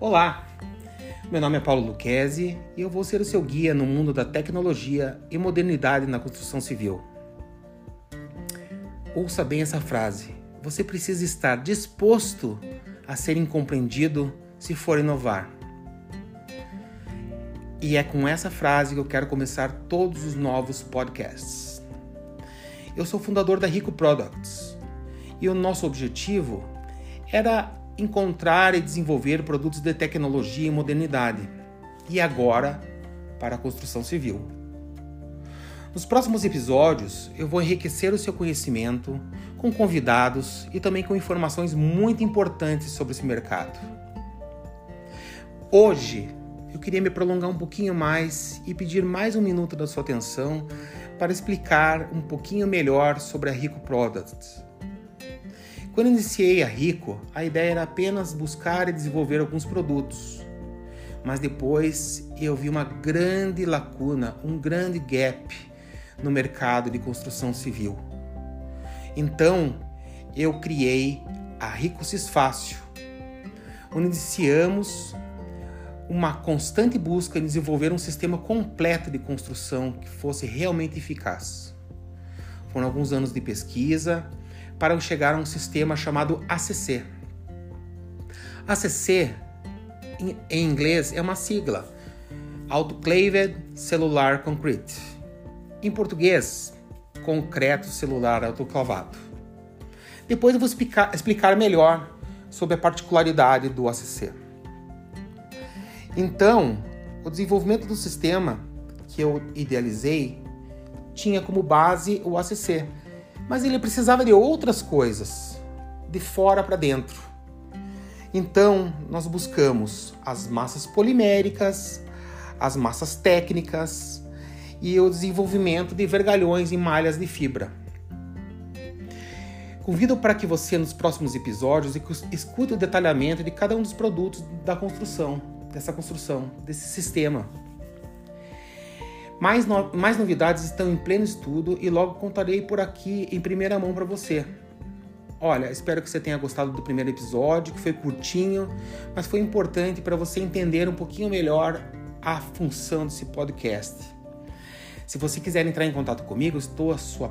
Olá, meu nome é Paulo Luquezzi e eu vou ser o seu guia no mundo da tecnologia e modernidade na construção civil. Ouça bem essa frase: você precisa estar disposto a ser incompreendido se for inovar. E é com essa frase que eu quero começar todos os novos podcasts. Eu sou fundador da Rico Products e o nosso objetivo era encontrar e desenvolver produtos de tecnologia e modernidade, e agora para a construção civil. Nos próximos episódios, eu vou enriquecer o seu conhecimento com convidados e também com informações muito importantes sobre esse mercado. Hoje, eu queria me prolongar um pouquinho mais e pedir mais um minuto da sua atenção para explicar um pouquinho melhor sobre a Rico Products quando iniciei a Rico, a ideia era apenas buscar e desenvolver alguns produtos. Mas depois eu vi uma grande lacuna, um grande gap no mercado de construção civil. Então, eu criei a Rico Cisfácil, onde iniciamos uma constante busca em desenvolver um sistema completo de construção que fosse realmente eficaz. Foram alguns anos de pesquisa, para chegar a um sistema chamado ACC. ACC, em inglês, é uma sigla, Autoclaved Cellular Concrete. Em português, concreto celular autoclavado. Depois eu vou explicar, explicar melhor sobre a particularidade do ACC. Então, o desenvolvimento do sistema que eu idealizei tinha como base o ACC, mas ele precisava de outras coisas, de fora para dentro. Então, nós buscamos as massas poliméricas, as massas técnicas e o desenvolvimento de vergalhões em malhas de fibra. Convido para que você, nos próximos episódios, escute o detalhamento de cada um dos produtos da construção, dessa construção, desse sistema. Mais, no, mais novidades estão em pleno estudo e logo contarei por aqui em primeira mão para você. Olha, espero que você tenha gostado do primeiro episódio, que foi curtinho, mas foi importante para você entender um pouquinho melhor a função desse podcast. Se você quiser entrar em contato comigo, estou à sua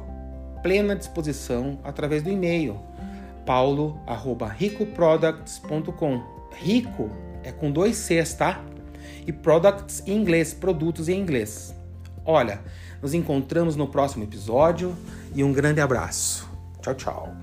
plena disposição através do e-mail paulo@ricoproducts.com. Rico é com dois Cs, tá? E products em inglês, produtos em inglês. Olha, nos encontramos no próximo episódio e um grande abraço. Tchau, tchau.